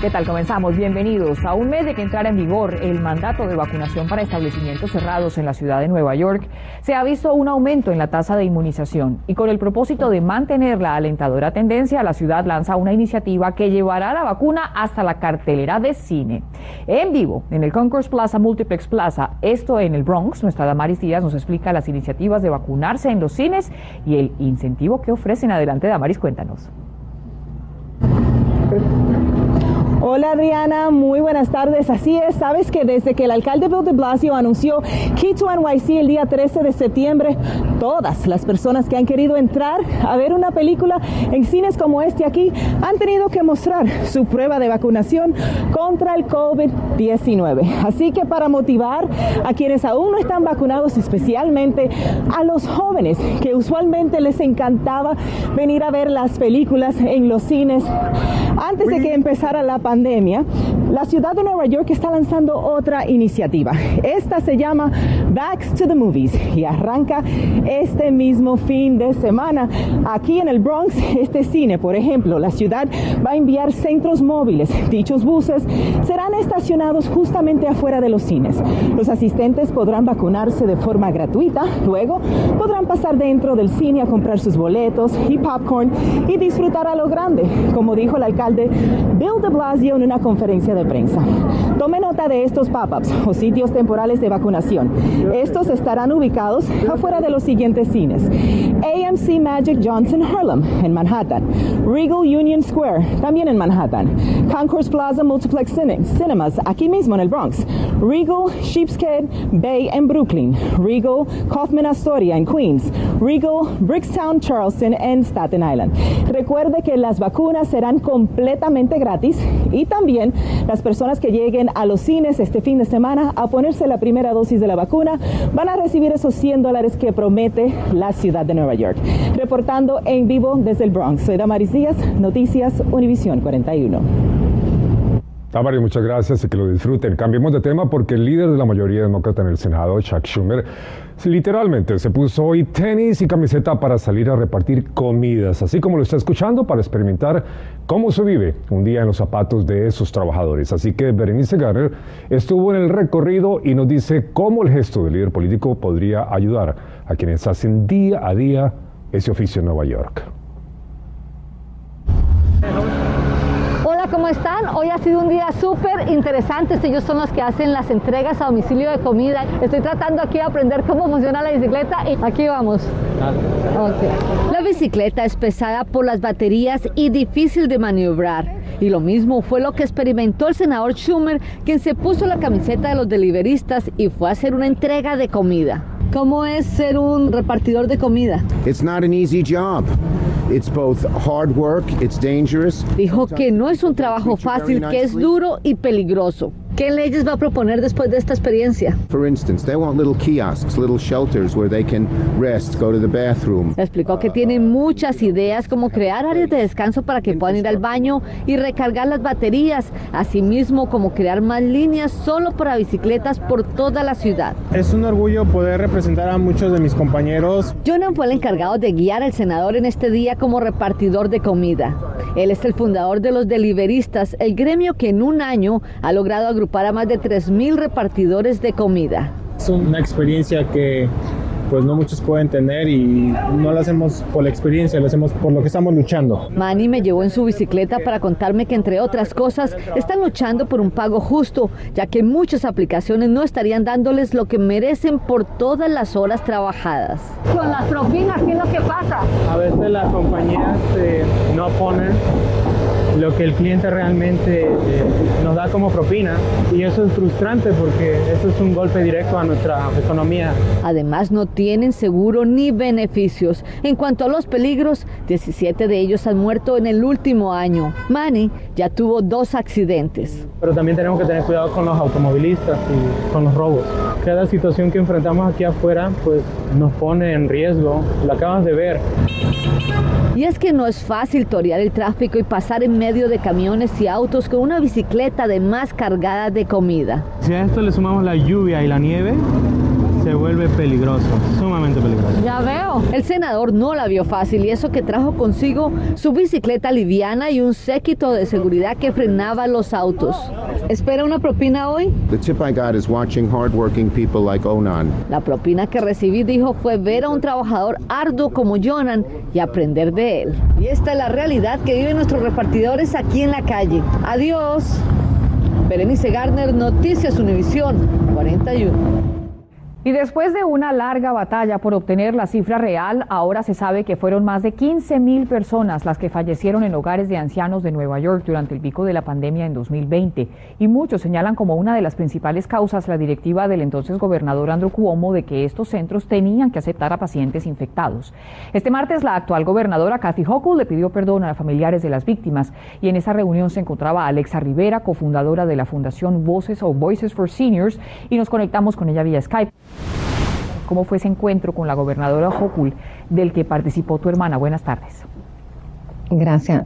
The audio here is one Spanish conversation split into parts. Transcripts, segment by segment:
¿Qué tal? Comenzamos. Bienvenidos. A un mes de que entrara en vigor el mandato de vacunación para establecimientos cerrados en la ciudad de Nueva York, se ha visto un aumento en la tasa de inmunización y con el propósito de mantener la alentadora tendencia, la ciudad lanza una iniciativa que llevará la vacuna hasta la cartelera de cine. En vivo, en el Concourse Plaza Multiplex Plaza, esto en el Bronx, nuestra Damaris Díaz nos explica las iniciativas de vacunarse en los cines y el incentivo que ofrecen. Adelante, Damaris, cuéntanos. Hola Adriana, muy buenas tardes. Así es, sabes que desde que el alcalde Bill de Blasio anunció Key to NYC el día 13 de septiembre, todas las personas que han querido entrar a ver una película en cines como este aquí han tenido que mostrar su prueba de vacunación contra el COVID-19. Así que para motivar a quienes aún no están vacunados, especialmente a los jóvenes que usualmente les encantaba venir a ver las películas en los cines antes de que empezara la pandemia, la ciudad de Nueva York está lanzando otra iniciativa. Esta se llama Backs to the Movies y arranca este mismo fin de semana. Aquí en el Bronx, este cine, por ejemplo, la ciudad va a enviar centros móviles. Dichos buses serán estacionados justamente afuera de los cines. Los asistentes podrán vacunarse de forma gratuita. Luego podrán pasar dentro del cine a comprar sus boletos y popcorn y disfrutar a lo grande, como dijo el alcalde Bill de Blasio en una conferencia de prensa. Tome nota de estos pop-ups o sitios temporales de vacunación. Estos estarán ubicados afuera de los siguientes cines. AMC Magic Johnson Harlem en Manhattan. Regal Union Square también en Manhattan. Concourse Plaza Multiplex Cinemas aquí mismo en el Bronx. Regal Sheepshead Bay en Brooklyn. Regal Kaufman Astoria en Queens. Regal Bricktown Charleston en Staten Island. Recuerde que las vacunas serán completamente gratis y también las personas que lleguen a los cines este fin de semana a ponerse la primera dosis de la vacuna van a recibir esos 100 dólares que promete la ciudad de Nueva York. Reportando en vivo desde el Bronx, soy Damaris Díaz, Noticias Univisión 41. Damaris, muchas gracias y que lo disfruten. Cambiemos de tema porque el líder de la mayoría demócrata en el Senado, Chuck Schumer, literalmente se puso hoy tenis y camiseta para salir a repartir comidas, así como lo está escuchando, para experimentar cómo se vive un día en los zapatos de esos trabajadores. Así que Berenice Garner estuvo en el recorrido y nos dice cómo el gesto del líder político podría ayudar a quienes hacen día a día ese oficio en Nueva York. Hoy ha sido un día súper interesante. Ellos son los que hacen las entregas a domicilio de comida. Estoy tratando aquí de aprender cómo funciona la bicicleta y aquí vamos. La bicicleta es pesada por las baterías y difícil de maniobrar. Y lo mismo fue lo que experimentó el senador Schumer, quien se puso la camiseta de los deliveristas y fue a hacer una entrega de comida. ¿Cómo es ser un repartidor de comida? It's not an easy job. It's both hard work, it's dangerous. Dijo que no es un trabajo fácil, que es duro y peligroso. ¿Qué leyes va a proponer después de esta experiencia? For instance, they want little kiosks, little shelters where they can rest, go to the bathroom. Explicó que tiene muchas ideas como crear áreas de descanso para que puedan ir al baño y recargar las baterías, asimismo como crear más líneas solo para bicicletas por toda la ciudad. Es un orgullo poder representar a muchos de mis compañeros. Jonan fue el encargado de guiar al senador en este día como repartidor de comida. Él es el fundador de los deliveristas, el gremio que en un año ha logrado agrupar para más de 3.000 repartidores de comida. Es una experiencia que pues no muchos pueden tener y no lo hacemos por la experiencia, lo hacemos por lo que estamos luchando. Manny me llevó en su bicicleta para contarme que entre otras cosas están luchando por un pago justo, ya que muchas aplicaciones no estarían dándoles lo que merecen por todas las horas trabajadas. Con las propinas, ¿qué es lo que pasa? A veces las compañías eh, no ponen lo que el cliente realmente eh, nos da como propina y eso es frustrante porque eso es un golpe directo a nuestra economía. Además no tienen seguro ni beneficios. En cuanto a los peligros, 17 de ellos han muerto en el último año. Manny ya tuvo dos accidentes. Pero también tenemos que tener cuidado con los automovilistas y con los robos. Cada situación que enfrentamos aquí afuera pues nos pone en riesgo. Lo acabas de ver. Y es que no es fácil torear el tráfico y pasar en medio medio de camiones y autos con una bicicleta de más cargada de comida. Si a esto le sumamos la lluvia y la nieve, se vuelve peligroso, sumamente peligroso. Ya veo. El senador no la vio fácil y eso que trajo consigo su bicicleta liviana y un séquito de seguridad que frenaba los autos. ¿Espera una propina hoy? The tip I got is watching hardworking people like Onan. La propina que recibí, dijo, fue ver a un trabajador arduo como Jonan y aprender de él. Y esta es la realidad que viven nuestros repartidores aquí en la calle. Adiós. Berenice Garner, Noticias Univisión 41. Y después de una larga batalla por obtener la cifra real, ahora se sabe que fueron más de 15 mil personas las que fallecieron en hogares de ancianos de Nueva York durante el pico de la pandemia en 2020. Y muchos señalan como una de las principales causas la directiva del entonces gobernador Andrew Cuomo de que estos centros tenían que aceptar a pacientes infectados. Este martes, la actual gobernadora Kathy Hochul le pidió perdón a familiares de las víctimas y en esa reunión se encontraba Alexa Rivera, cofundadora de la Fundación Voices o Voices for Seniors, y nos conectamos con ella vía Skype. ¿Cómo fue ese encuentro con la gobernadora Hochul del que participó tu hermana? Buenas tardes. Gracias.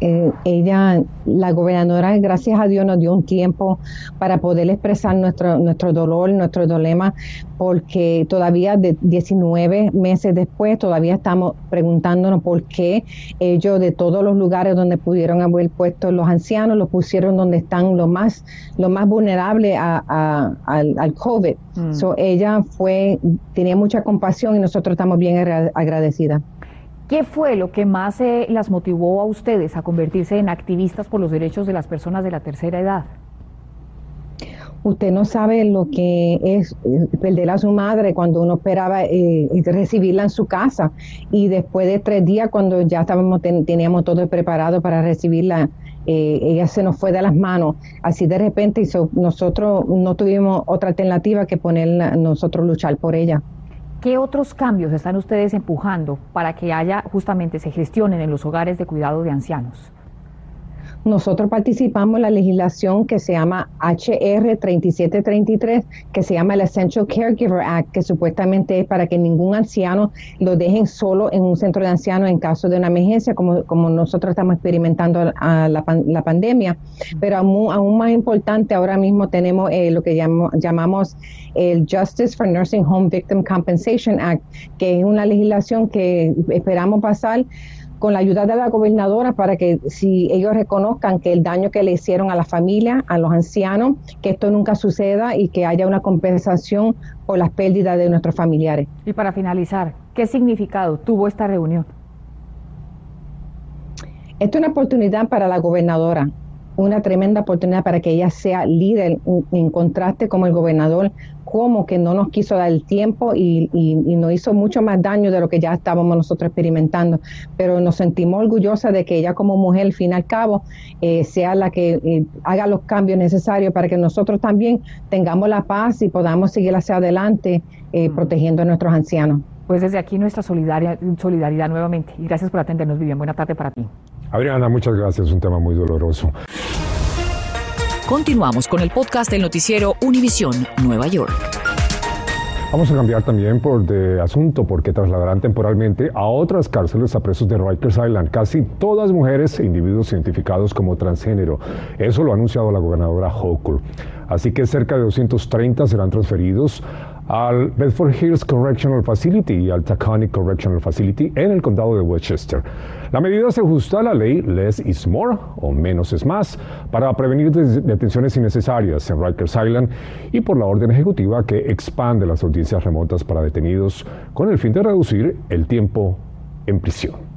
Eh, ella, la gobernadora, gracias a Dios, nos dio un tiempo para poder expresar nuestro, nuestro dolor, nuestro dilema, porque todavía de 19 meses después, todavía estamos preguntándonos por qué ellos de todos los lugares donde pudieron haber puesto los ancianos, los pusieron donde están los más, los más vulnerables al, al, COVID. Mm. ella fue, tenía mucha compasión y nosotros estamos bien agradecidas. ¿Qué fue lo que más eh, las motivó a ustedes a convertirse en activistas por los derechos de las personas de la tercera edad? Usted no sabe lo que es eh, perder a su madre cuando uno esperaba eh, recibirla en su casa y después de tres días cuando ya estábamos teníamos todo preparado para recibirla, ella se nos fue de las manos. Así de repente nosotros no tuvimos otra alternativa que poner nosotros luchar por ella. ¿Qué otros cambios están ustedes empujando para que haya justamente se gestionen en los hogares de cuidado de ancianos? Nosotros participamos en la legislación que se llama HR 3733, que se llama el Essential Caregiver Act, que supuestamente es para que ningún anciano lo dejen solo en un centro de ancianos en caso de una emergencia, como, como nosotros estamos experimentando a la, la pandemia. Pero aún, aún, más importante, ahora mismo tenemos eh, lo que llamamos el Justice for Nursing Home Victim Compensation Act, que es una legislación que esperamos pasar con la ayuda de la gobernadora para que si ellos reconozcan que el daño que le hicieron a la familia, a los ancianos, que esto nunca suceda y que haya una compensación por las pérdidas de nuestros familiares. Y para finalizar, ¿qué significado tuvo esta reunión? Esto es una oportunidad para la gobernadora, una tremenda oportunidad para que ella sea líder en contraste como el gobernador como que no nos quiso dar el tiempo y, nos hizo mucho más daño de lo que ya estábamos nosotros experimentando. Pero nos sentimos orgullosas de que ella como mujer, al fin y al cabo, eh, sea la que eh, haga los cambios necesarios para que nosotros también tengamos la paz y podamos seguir hacia adelante eh, mm. protegiendo a nuestros ancianos. Pues desde aquí nuestra solidaridad, solidaridad nuevamente. Y gracias por atendernos, Vivian. Buena tarde para ti. Adriana, muchas gracias. Un tema muy doloroso. Continuamos con el podcast del noticiero Univisión Nueva York. Vamos a cambiar también por de asunto porque trasladarán temporalmente a otras cárceles a presos de Rikers Island, casi todas mujeres e individuos identificados como transgénero. Eso lo ha anunciado la gobernadora Hochul. Así que cerca de 230 serán transferidos al Bedford Hills Correctional Facility y al Taconic Correctional Facility en el condado de Westchester. La medida se ajusta a la ley Less is More o Menos es Más para prevenir detenciones innecesarias en Rikers Island y por la orden ejecutiva que expande las audiencias remotas para detenidos con el fin de reducir el tiempo en prisión.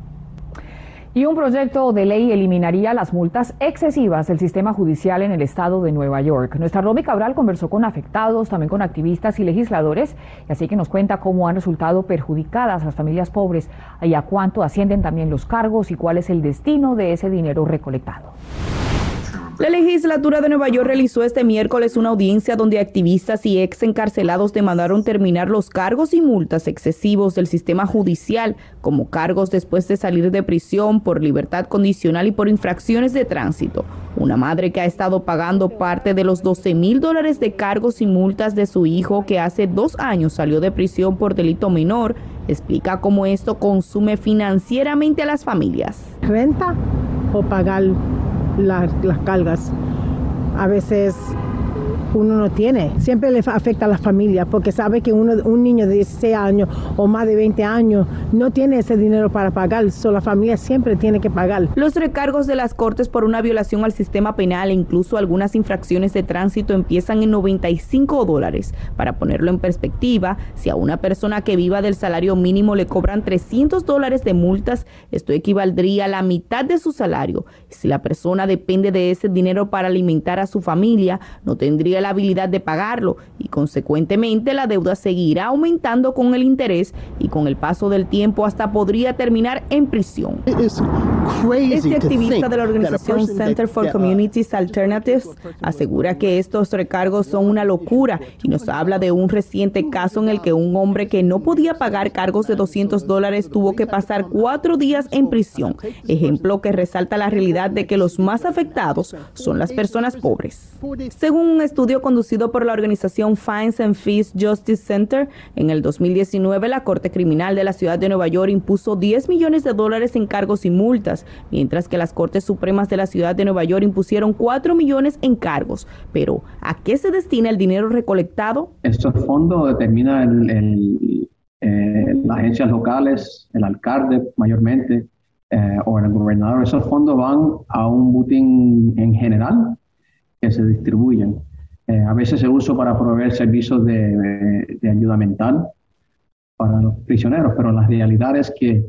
Y un proyecto de ley eliminaría las multas excesivas del sistema judicial en el estado de Nueva York. Nuestra Romy Cabral conversó con afectados, también con activistas y legisladores, y así que nos cuenta cómo han resultado perjudicadas las familias pobres y a cuánto ascienden también los cargos y cuál es el destino de ese dinero recolectado. La legislatura de Nueva York realizó este miércoles una audiencia donde activistas y ex encarcelados demandaron terminar los cargos y multas excesivos del sistema judicial, como cargos después de salir de prisión por libertad condicional y por infracciones de tránsito. Una madre que ha estado pagando parte de los 12 mil dólares de cargos y multas de su hijo que hace dos años salió de prisión por delito menor, explica cómo esto consume financieramente a las familias. Renta trabajo pagar las cargas. A veces uno no tiene. Siempre le afecta a la familia porque sabe que uno, un niño de 16 años o más de 20 años no tiene ese dinero para pagar, solo la familia siempre tiene que pagar. Los recargos de las cortes por una violación al sistema penal e incluso algunas infracciones de tránsito empiezan en 95 dólares. Para ponerlo en perspectiva, si a una persona que viva del salario mínimo le cobran 300 dólares de multas, esto equivaldría a la mitad de su salario. Si la persona depende de ese dinero para alimentar a su familia, no tendría habilidad de pagarlo y consecuentemente la deuda seguirá aumentando con el interés y con el paso del tiempo hasta podría terminar en prisión. Este activista de la organización Center for Communities Alternatives asegura que estos recargos son una locura y nos habla de un reciente caso en el que un hombre que no podía pagar cargos de 200 dólares tuvo que pasar cuatro días en prisión, ejemplo que resalta la realidad de que los más afectados son las personas pobres. Según un estudio conducido por la organización Fines and Fees Justice Center, en el 2019 la Corte Criminal de la Ciudad de Nueva York impuso 10 millones de dólares en cargos y multas, mientras que las Cortes Supremas de la Ciudad de Nueva York impusieron 4 millones en cargos. Pero, ¿a qué se destina el dinero recolectado? Estos fondos determina el, eh, las agencias locales, el alcalde mayormente, eh, o el gobernador. Esos fondos van a un booting en general que se distribuyen. Eh, a veces se usa para proveer servicios de, de ayuda mental para los prisioneros, pero la realidad es que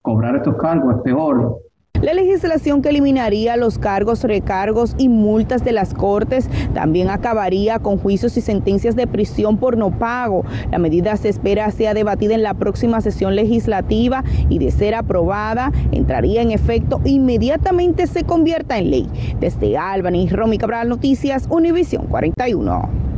cobrar estos cargos es peor la legislación que eliminaría los cargos, recargos y multas de las cortes también acabaría con juicios y sentencias de prisión por no pago. La medida se espera sea debatida en la próxima sesión legislativa y de ser aprobada entraría en efecto inmediatamente se convierta en ley. Desde Albany, Romy Cabral Noticias, Univisión 41.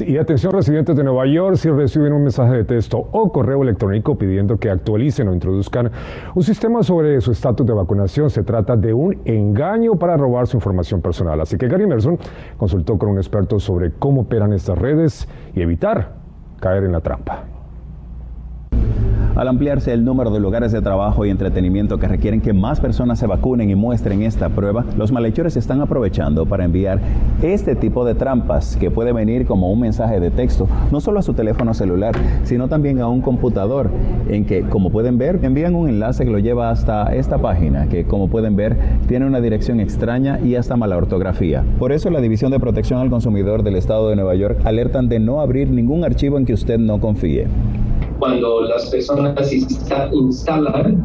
Y atención residentes de Nueva York, si reciben un mensaje de texto o correo electrónico pidiendo que actualicen o introduzcan un sistema sobre su estatus de vacunación, se trata de un engaño para robar su información personal. Así que Gary Merson consultó con un experto sobre cómo operan estas redes y evitar caer en la trampa. Al ampliarse el número de lugares de trabajo y entretenimiento que requieren que más personas se vacunen y muestren esta prueba, los malhechores están aprovechando para enviar este tipo de trampas que puede venir como un mensaje de texto, no solo a su teléfono celular, sino también a un computador, en que, como pueden ver, envían un enlace que lo lleva hasta esta página, que como pueden ver, tiene una dirección extraña y hasta mala ortografía. Por eso la División de Protección al Consumidor del Estado de Nueva York alertan de no abrir ningún archivo en que usted no confíe cuando las personas instalan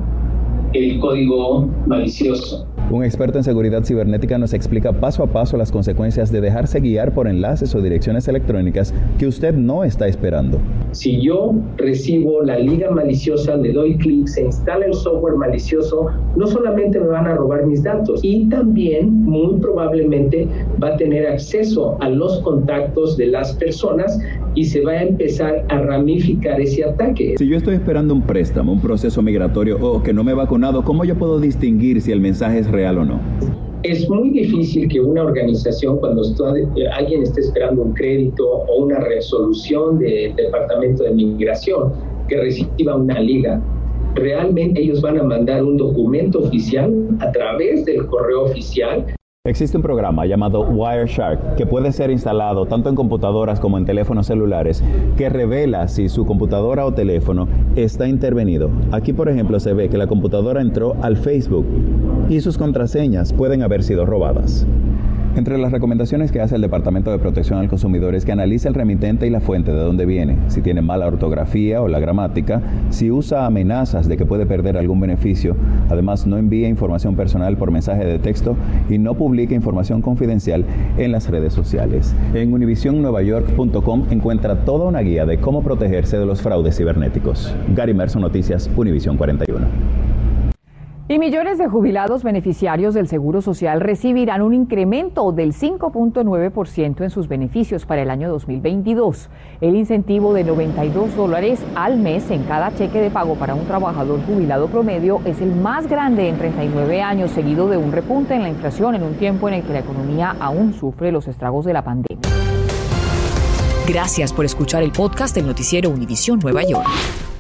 el código malicioso. Un experto en seguridad cibernética nos explica paso a paso las consecuencias de dejarse guiar por enlaces o direcciones electrónicas que usted no está esperando. Si yo recibo la liga maliciosa, le doy clic, se instala el software malicioso, no solamente me van a robar mis datos, y también muy probablemente va a tener acceso a los contactos de las personas y se va a empezar a ramificar ese ataque. Si yo estoy esperando un préstamo, un proceso migratorio o que no me he vacunado, ¿cómo yo puedo distinguir si el mensaje es real o no? Es muy difícil que una organización, cuando alguien esté esperando un crédito o una resolución del Departamento de Migración, que reciba una liga, realmente ellos van a mandar un documento oficial a través del correo oficial Existe un programa llamado Wireshark que puede ser instalado tanto en computadoras como en teléfonos celulares que revela si su computadora o teléfono está intervenido. Aquí por ejemplo se ve que la computadora entró al Facebook y sus contraseñas pueden haber sido robadas. Entre las recomendaciones que hace el Departamento de Protección al Consumidor es que analice el remitente y la fuente de dónde viene, si tiene mala ortografía o la gramática, si usa amenazas de que puede perder algún beneficio, además no envíe información personal por mensaje de texto y no publique información confidencial en las redes sociales. En univisionnuevayork.com encuentra toda una guía de cómo protegerse de los fraudes cibernéticos. Gary Merson Noticias, Univision 41. Y millones de jubilados beneficiarios del Seguro Social recibirán un incremento del 5.9% en sus beneficios para el año 2022. El incentivo de 92 dólares al mes en cada cheque de pago para un trabajador jubilado promedio es el más grande en 39 años, seguido de un repunte en la inflación en un tiempo en el que la economía aún sufre los estragos de la pandemia. Gracias por escuchar el podcast del noticiero Univisión Nueva York.